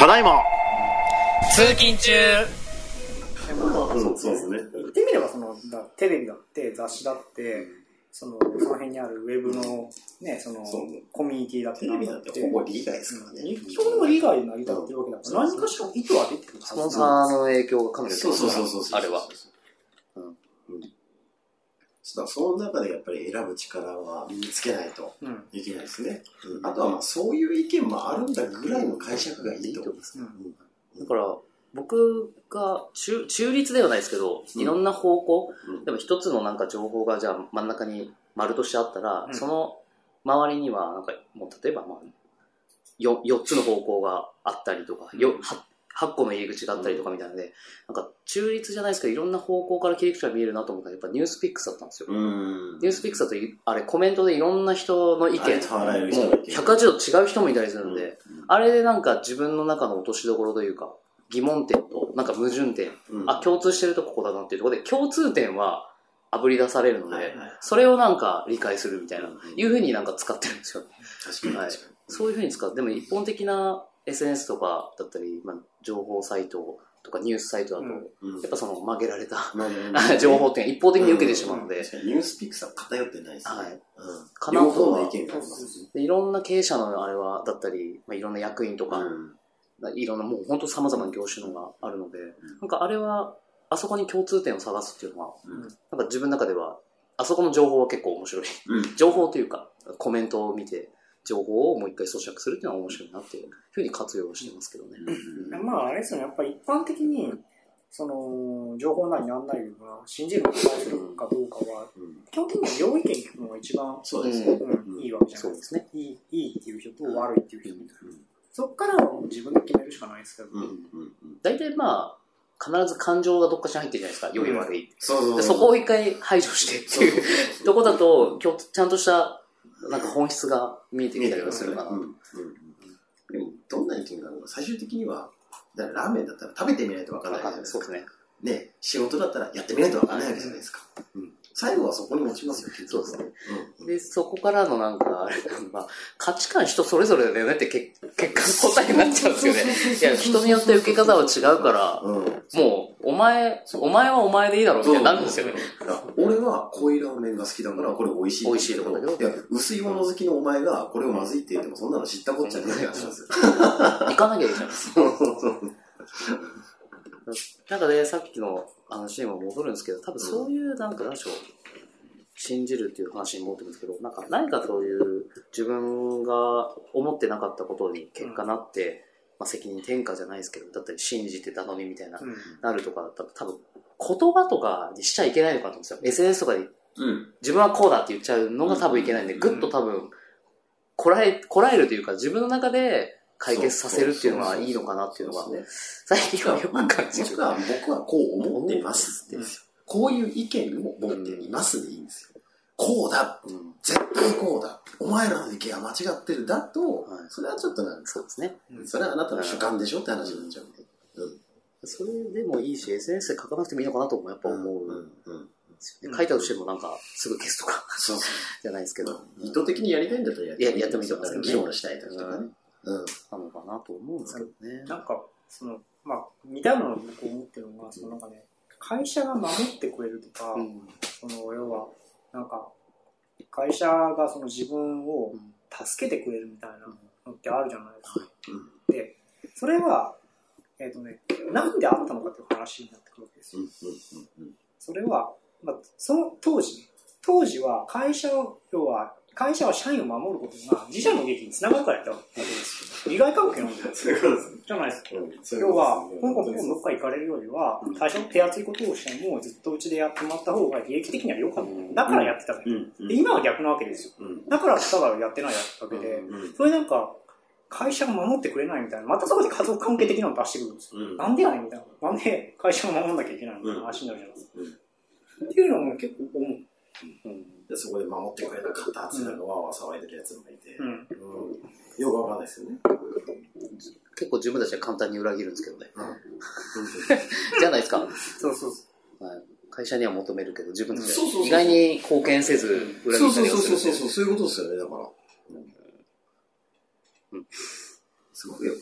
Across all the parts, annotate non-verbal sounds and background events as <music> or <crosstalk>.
ただいま。通勤中。うん、そうですね。言ってみればそのだテレビだって雑誌だってそのその辺にあるウェブのねそのそうね。コミュニティだってテレビだってほぼ利害ですからね。基本は利害で成り立ってるわけだから何かしら意図は出てるはずスポンサーの影響がかなりそうそうそうそう。あれは。その中でやっぱり選ぶ力は身につけないとうん。いけないですね。うん。あとはまあそういう意見もあるんだぐらいの解釈がいいと思います。うん。だから、僕が中中立ではないですけど、いろんな方向、うん。でも一つのなんか情報がじゃあ真ん中に丸としてあったら、うん。その周りにはなんかもう例えばまあ 4, 4つの方向があったりとか、よ 8, 8個の入り口があったりとかみたいなので、なんか中立じゃないですけどいろんな方向から切り口が見えるなと思ったらやっぱニュースピックスだったんですよ。うん。ニュースピックスだといあれコメントでいろんな人の意見もうの意見180度違う人もいたりするので、うんあれでなんか自分の中の落としどころというか、疑問点となんか矛盾点、うんあ、共通してるとここだなっていうところで、共通点は炙り出されるので、それをなんか理解するみたいな、うんいうふうになんか使ってるんですよ。確かにはい確かに。そういうふうに使う。でも一本的な SNS とかだったり、まあ、情報サイトとかニュースサイトだと、うん。うん。やっぱその曲げられたまあ <laughs> 情報っていうのが一方的に受けてしまうので、ニュースピックスは偏ってないですね。はい。うん。かなとはいろんな経営者のあれは、だったり、まあ、いろんな役員とか、うん。いろんなもう本当様々な業種のがあるので、なんかあれは、あそこに共通点を探すっていうのは、うん。なんか自分の中では、あそこの情報は結構面白い。うん。<laughs> 情報というか、コメントを見て、情報をもう一回咀嚼するっていうのは面白いなっていうふうに活用してますけどね。うんまああれですよね。やっぱり一般的にその情報なりなんなりが信じることに対するかどうかはうん。基本的には両意見聞くのが一番、そうですね。うん、いいわけじゃないですか。そうですね。いいいいっていう人と悪いっていう人みたいな。そっからは自分で決めるしかないですけど。大体まあ、必ず感情がどっかしら入ってるじゃないですか。良い悪い。そこを一回排除してっていう。とこだと、ちゃんとした、なんか本質が見えてきたりはするかな。うんうんうんでも、どんな意見が最終的には、だからラーメンだったら食べてみないとわからないじゃないですか。そうですね。ね、仕事だったらやってみないとわからないわけじゃないですか。うん最後はそこに落ちますよ、結局は。そうですうんで、そこからのなんか、あれまあ、価値観人それぞれだよねって結結果の答えになっちゃうんですよね。いや、人によって受け方は違うから、うん。もう、お前、お前はお前でいいだろうみたいになるんですよね。俺は濃いラーメンが好きだからこれ美味しい美味しいとこだけどいや薄いもの好きのお前がこれをまずいって言ってもそんなの知ったこっちゃねえって話なん。ですよ行かなきゃいいじゃん。そうそう。そうなんかね、さっきの話にも戻るんですけど、多分そういう、なんか、なんでしょう、信じるっていう話に戻ってくるんですけど、なんか何かそういう自分が思ってなかったことに結果なって、まあ、責任転嫁じゃないですけど、だったり信じてたのにみたいな、うん。なるとかだったら多分言葉とかにしちゃいけないのかと思うんですよ。SNS とかでうん。自分はこうだって言っちゃうのが多分いけないんで、ぐっと多分、こらえ、こらえるというか自分の中で解決させるっていうのはいいのかなっていうのが最近はよく感じる。僕は僕はこう思っていますって言うん。ですよこういう意見を持っていますでいいんですよこうだ。うん。絶対こうだ。お前らの意見は間違ってる。だと、はい。それはちょっとなんかそうですね。それはあなたの主観でしょ？って話になっちゃう。ん。でそれでもいいし、SNS で書かなくてもいいのかなともやっぱ思うんうんうんですよね。書いたとしてもなんかすぐ消すとか。<laughs> じゃないですけど、う意図的にやりたいんだったらやややってもいいと思いますけどね。議論したい時とかね。うん。なのかなと思うんですけどね。なんかそのまあ似たのを僕思ってるのがそのなんかね会社が守ってくれるとか、うん。その要はなんか会社がその自分を助けてくれるみたいなのってあるじゃないですか。でそれはえっ、とねなんであったのかという話になってくるわけですよ。それは、まあ、その当時ね当時は会社を要は会社は社員を守ることが <laughs> 自社の利益につながるからやったわけですよ。利害関係なんですそういですね。じゃないですか。要は、香港ポンどっか行かれるよりは、最初手厚いことをしても、ずっとうちでやってもらった方が利益的には良かった。だからやってたわけ、うん。うん。で今は逆なわけですよ。うん。だからただやってないわけで、うん。それなんか、会社が守ってくれないみたいな、またそこで家族関係的なの出してくるんですよ。うん。なんでやねんみたいな。なんで会社を守んなきゃいけないみたいな話になるじゃないですか。うん。っていうのも結構思う。でそこで守ってくれなかったってなんかわわ騒いでるやつもいて、うん、うん、よくわかんないですよね。結構自分たちは簡単に裏切るんですけどね。うん、<laughs> じゃないですか。そうそうそう。はい会社には求めるけど、自分たちは意外に貢献せず、裏切ったりする。そうそうそう、そういうことですよね、だから。うん。すごくよ。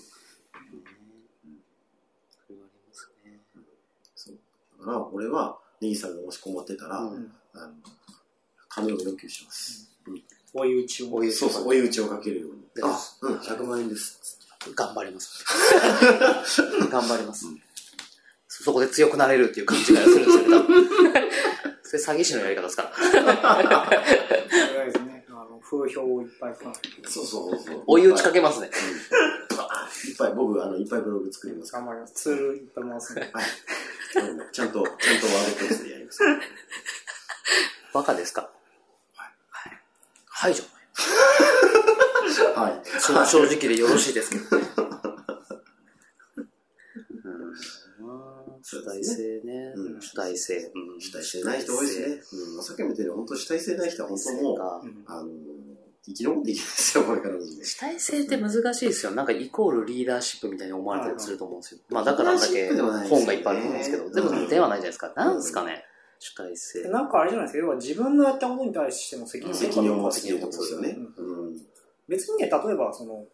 それはありますね。そう。だから、俺は、兄さんがもし困ってたら、うん、あの金を要求します。追い打ちを。そうそう、追い打ちをかけるように。であ、うん、100万円です。頑張ります。<laughs> 頑張ります。そこで強くなれるっていう勘違いをするんですよね、多分 <laughs> それ詐欺師のやり方ですから。とりあえずね、あの、風評をいっぱいかそうそうそうそう。追い打ちかけますね。いっぱい、僕、あの、いっぱいブログ作ります。頑張ります。ツールいっぱい回すんで。はい。うんちゃんと、ちゃんとワードプレスでやります。バカですか？はい。じゃ <laughs> はい。ない。正直でよろしいですけどね。うん主体性ねう。ん主体性。うん主体性ない人多いですね。うん。さっきも言ったように、本当主体性ない人は本当もう、がうんあの、生き残っていけないですよ、これから。主体性って難しいですよ。なんかイコールリーダーシップみたいに思われたりすると思うんですよ。まあだからあんだけ本がいっぱいあると思うんですけど、全部ではないじゃないですか。なんですかね、主体性。なんかあれじゃないですか、要は自分のやったことに対しての責任責任を持つつっていうことですよね。うん。別にね、例えば、その、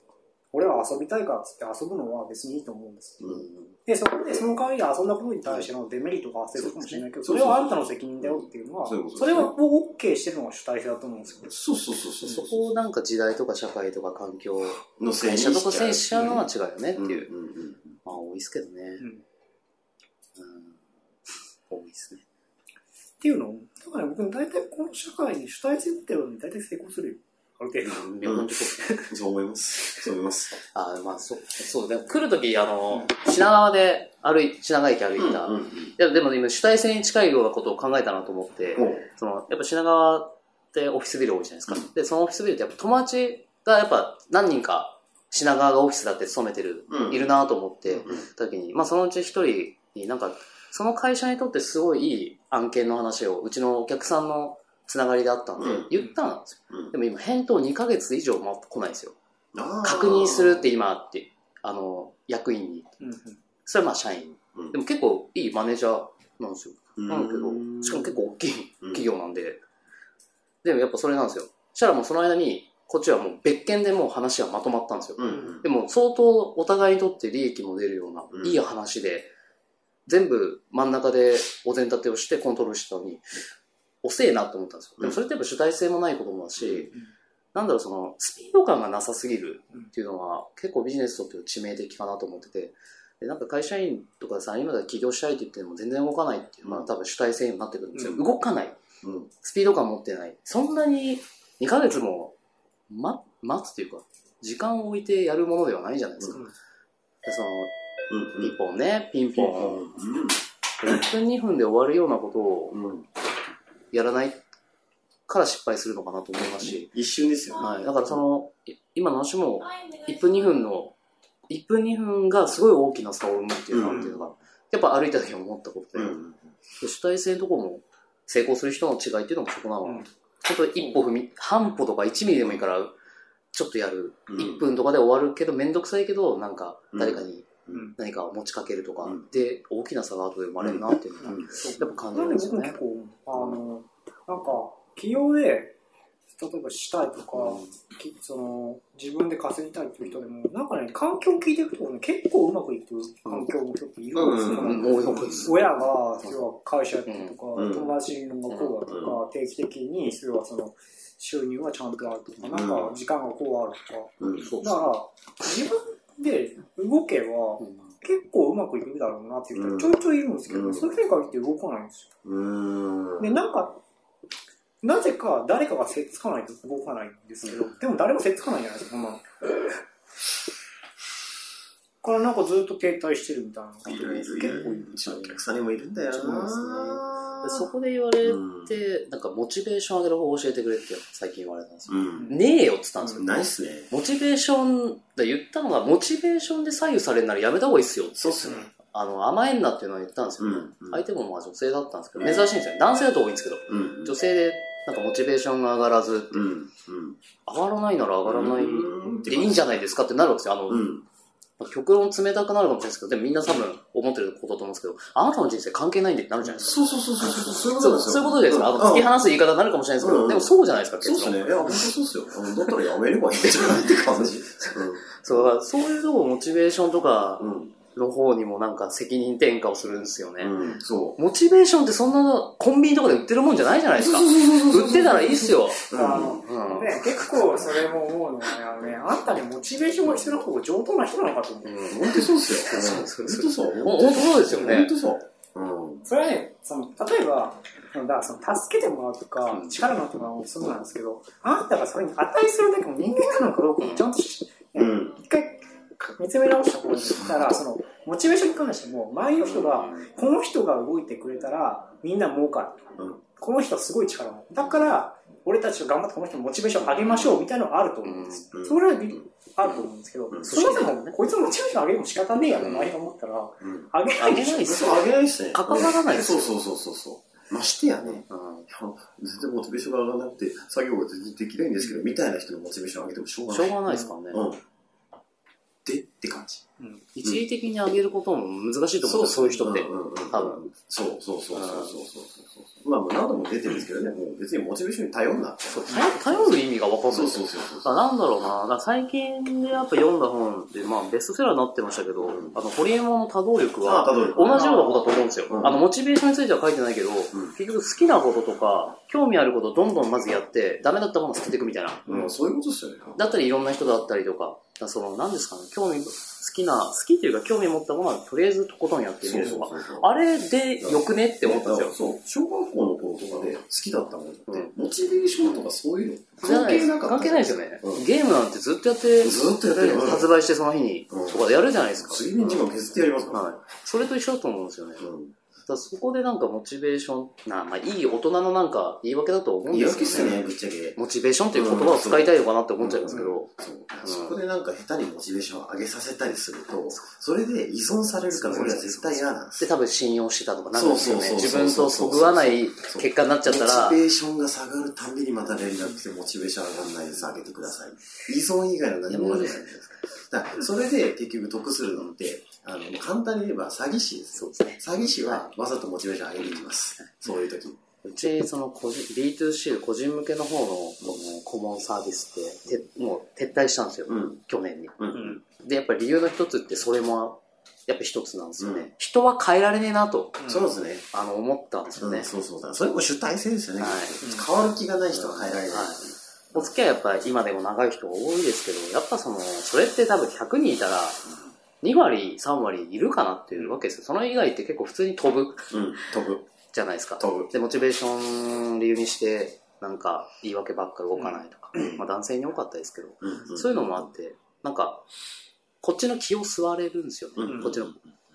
俺は遊びたいからっつって遊ぶのは別にいいと思うんです。うん。で、そこでその代わりで遊んだことに対してのデメリットが発生するかもしれないけど、それはあんたの責任だよっていうのは、それはを OK してるのが主体性だと思うんですよ。そうそうそうそう。そこをなんか時代とか社会とか環境、のせいに会社とか選手しちゃうのはっ違うよねっていう。うんうんうん。まあ多いですけどね。うんうん。多いですね。っていうのを、だから僕、大体この社会に主体性ってるのに大体成功するよ。ある程度。うんいや、本当そうですね。そう思います。そう思います。あまあそう、そう、でも来るとき、あの、品川で歩い、品川駅歩いた。うんうんいや、でも今主体性に近いようなことを考えたなと思って、うん。その、やっぱ品川ってオフィスビル多いじゃないですか。で、そのオフィスビルってやっぱ友達がやっぱ何人か品川がオフィスだって勤めてる、うんいるなと思ってうんた時に、まあそのうち一人になんか、その会社にとってすごいいい案件の話をうちのお客さんのつながりであったんで、うん言ったんですよ。うんでも今返答2ヶ月以上待ってこないんですよ。確認するって今って、あの、役員に。それはまあ社員。うんでも結構いいマネージャーなんですよ。うんなんだけど、しかも結構大きいうん企業なんで、でもやっぱそれなんですよ。したらもうその間に、こっちはもう別件でもう話がまとまったんですよ。でも相当お互いにとって利益も出るような、うんいい話で、全部真ん中でお膳立てをしてコントロールしたのに、遅えなと思ったんですよ。でもそれってやっぱ主体性もないこともだし、なんだろう、その、スピード感がなさすぎるっていうのは、結構ビジネスとって致命的かなと思ってて、でなんか会社員とかさ、今だ起業したいって言っても全然動かないっていう、まあ多分主体性になってくるんですよ。うん動かない。うんスピード感持ってない。そんなに2ヶ月も、ま、待つっていうか、時間を置いてやるものではないじゃないですか。うんでその、うんピンポンね、ピンポン。う1分2分で終わるようなことをやらないから失敗するのかなと思いますし、一瞬ですよね。はい、だからその、い今の話も、1分2分の、1分2分がすごい大きな差を生むっていうのが、っていうのがやっぱ歩いた時に思ったことで、主体性のところも成功する人の違いっていうのもそこなの、うん。本当に一歩踏み、半歩とか1ミリでもいいから、ちょっとやる。うん。1分とかで終わるけど、めんどくさいけど、なんか、誰かにうん何かを持ちかけるとか、うん。で、大きな差が後で生まれるなっていうのが、うん。やっぱ感じるんですよね。僕も結。構、あの、なんか、企業で、例えばしたいとか、きその自分で稼ぎたいっていう人でも、なんかね、環境を聞いていくと、ね、結構うまくいく環境も結構いるんですよ。うん。うん。親が、要は会社やってるとか、うん。友達のがこうだとか、定期的に、要はその、収入はちゃんとあるとか、なんか時間がこうあるとか。だから、自分で動けば、うん結構うまくいくだろうなっていううん。人ちょいちょいいるんですけど、うん。それに限って動かないんですよ。うん。で、なんか、なぜか誰かがせっつかないと動かないんですけど、でも誰もせっつかないじゃないですか、こんなの。からなんかずっと停滞してるみたいな結構いる。るうちのお客さんにもいるんだよなそこで言われうんて、なんかモチベーション上げる方法教えてくれって最近言われたんですよ。うんねえよって言ったんですよ。ないっすねモチベーション、で言ったのが、モチベーションで左右されるならやめた方がいいっすよ。そうっすねあの、甘えんなっていうのは言ったんですよ。うん相手もまあ女性だったんですけど、珍しいんですよ。男性だと多いんですけど、うん女性でなんかモチベーションが上がらず、うんうん上がらないなら上がらないうんでいいんじゃないですかってなるわけですよ。あの、うん極論冷たくなるかもしれないですけど、でもみんな多分思ってることだと思うんですけど、あなたの人生関係ないんでってなるじゃないですか。そうそうそうそうそういうことそうですよそういうことですよ。あの、突き放す言い方になるかもしれないですけど、うんでもそうじゃないですか、そうっすね。いや、本当そうっすよ。うんだったらやめればいいんじゃないって感じ。<laughs> そう、そういうとこモチベーションとか。の方にもなんか責任転嫁をするんですよね。うん、そう。モチベーションってそんなコンビニとかで売ってるもんじゃないじゃないですか。売ってたらいいっすよ。うんあのうん。ね、結構それも思うのはね、あのね、あんたにモチベーションが必要な方が上等な人なのかと思う。うん本当そうっすよ。そう本当そう。ほん本当そうですよね本当そう。うん。それはね、その例えば、そのだからその助けてもらうとか、うん力もらうのもそうなんですけど、あんたがそれに値するだけの人間なのかどうかもちゃんとし、見つめ直した方がいいったら、その、モチベーションに関しても、周りの人が、この人が動いてくれたら、みんな儲かる。うんこの人はすごい力持ってだから、俺たちが頑張ってこの人のモチベーションを上げましょうみたいなのがあると思うんです。うんそれはあると思うんですけど、うんそもそもこいつのモチベーション上げても仕方ねえやろ、周りが思ったら、うん。上げないでしょ上げないっすそう、あげないっすね。関わらないっすよそうそうそうそうそう。ましてやね、全然モチベーションが上がらなくて、作業が全然できないんですけど、みたいな人のモチベーション上げてもしょうがない。しょうがないですからね。って感じ。うん一時的に上げることも難しいと思うんですよ、そういう人って。多分。そうそうそうそうそうそうそう。まあ、何度も出てるんですけどね、もう別にモチベーションに頼んなって。そう頼頼る意味が分かんないそうそうそうなんだろうな、最近でやっぱ読んだ本で、まあベストセラーになってましたけど、んあの、ホリエモンの多動力は。同じようなことだと思うんですよ。うんあの、モチベーションについては書いてないけど、ん結局好きなこととか、興味あることをどんどんまずやって、ダメだったものを捨てていくみたいな。うん、そういうことですよね。だったりいろんな人だったりとか、その、何ですかね、興味、好きな、好きというか興味持ったものはとりあえずとことんやってみるとか、あれでよくねって思ったんですよ。そう、小学校の頃とかで好きだったものって、うんモチベーションとかそういうの関係なかった。関係ないですよね、うんゲームなんてずっとやって、ずっとやってる。発売してその日にうんとかでやるじゃないですか。次に時間削ってやりますから。はい。それと一緒だと思うんですよね。うんだそこでなんかモチベーション、なまあいい大人のなんか言い訳だと思うんいいですけどわけっすね、ぶっちゃけ。モチベーションっていう言葉を使いたいのかなって思っちゃいますけど、そうそこでなんか下手にモチベーションを上げさせたりすると、それで依存されるから俺は絶対嫌なんですで、多分信用してたとかなんですよね。そうそう自分とそぐわない結果になっちゃったらモチ、ベーションが下がるたんびにまた連絡して、モチベーション上がらないです、上げてください。依存以外の何もないじゃないですか。だそれで結局得するのって、あの、簡単に言えば詐欺師ですよ。そうですね。詐欺師はわざとモチベーション上げに行きます。そういう時。うち、その個人、B2C、個人向けの方のこの顧問サービスって、てもう撤退したんですよ。うん。去年に。う。うんんで、やっぱり理由の一つってそれも、やっぱ一つなんですよね。うん人は変えられねえなと、そうですね。あの、思ったんですよね。うん、そうそうだ。それも主体性ですよね。はい変わる気がない人は変えられない。はいお付き合いやっぱり今でも長い人が多いですけど、やっぱその、それって多分100人いたら、2割、3割いるかなっていうわけですよ。その以外って結構普通に飛ぶうん、飛ぶ。じゃないですか。飛ぶ。で、モチベーション理由にして、なんか言い訳ばっか動かないとか、まあ男性に多かったですけど、うんそういうのもあって、なんか、こっちの気を吸われるんですよね。うんこっちの。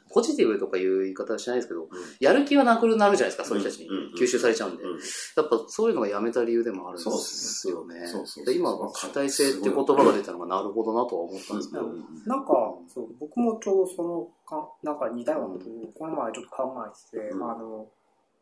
ポジティブとかいう言い方はしないですけど、うん。やる気はなくなるじゃないですか、そういう人たちに。吸収されちゃうんで。うん。やっぱそういうのがやめた理由でもあるんでそうですすよね。今、主体性って言葉が出たのがなるほどなとは思ったんですけど。うん。なんか、そう、僕もちょうどそのか、なんか似たようなことを、この前ちょっと考えてて、うん。あの、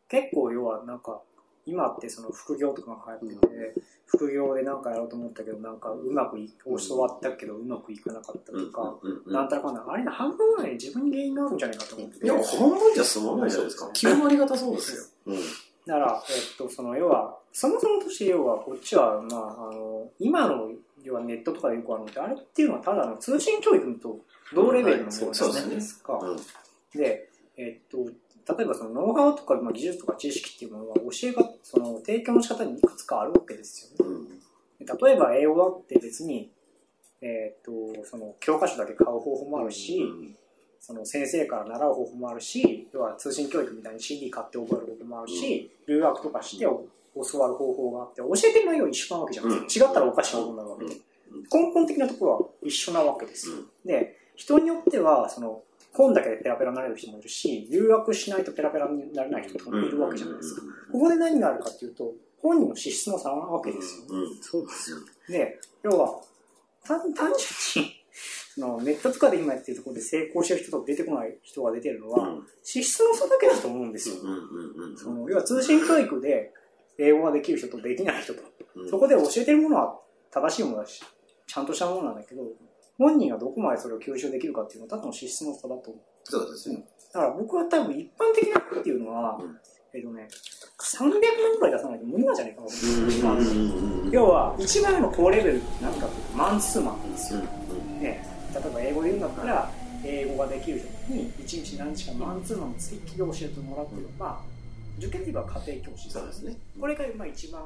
結構要はなんか、今ってその副業とかが流行ってて、副業でなんかやろうと思ったけど、なんかうまくい、教わったけどうまくいかなかったとか、なんたらかんだら、あれね、半分ぐらい自分に原因があるんじゃないかと思ってて。いや、半分じゃ済まないじゃないですか。9割方そうですよ。うん。だから、えっと、その、要は、そもそもとして、要は、こっちは、まあ、あの、今の、要はネットとかでよくあるのって、あれっていうのはただの通信教育と同レベルのものじゃないですか。うんで、えっと、例えばそのノウハウとか、まあ、技術とか知識っていうものは教えが、その提供の仕方にいくつかあるわけですよね。うん。で例えば英語だって別に、えっと、その教科書だけ買う方法もあるし、その先生から習う方法もあるし、要は通信教育みたいに CD 買って覚える方法もあるし、留学とかして教わる方法があって、教えてる内容は一緒なわけじゃないですか。違ったらおかしなことになるわけで。根本的なところは一緒なわけですよ。で、人によっては、その、本だけでペラペラになれる人もいるし、留学しないとペラペラになれない人とかもいるわけじゃないですか。ここで何があるかっていうと、本人の資質の差なわけですよ。うん。そうですよ。で、要は、単単純に、そのネットとかで今やってるところで成功してる人と出てこない人が出てるのは、資質の差だけだと思うんですよ。その要は通信教育で英語ができる人とできない人と、うん。そこで教えてるものは正しいものだし、ちゃんとしたものなんだけど、本人がどこまでそれを吸収できるかっていうのは、ただの資質の差だと思う。そうですね。だから僕は多分一般的なっていうのは、うんえっとね、300万くらい出さないと無理なんじゃないかな。要は、一番の高レベルって何かっていうと、マンツーマンって言うんですよ。うんね、例えば英語で言うんだったら、英語ができる人に1日何日かマンツーマンのつきっきり教えてもらってる、まあ受験で言えば家庭教師そうですね。これがまあ一番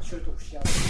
習得しやすい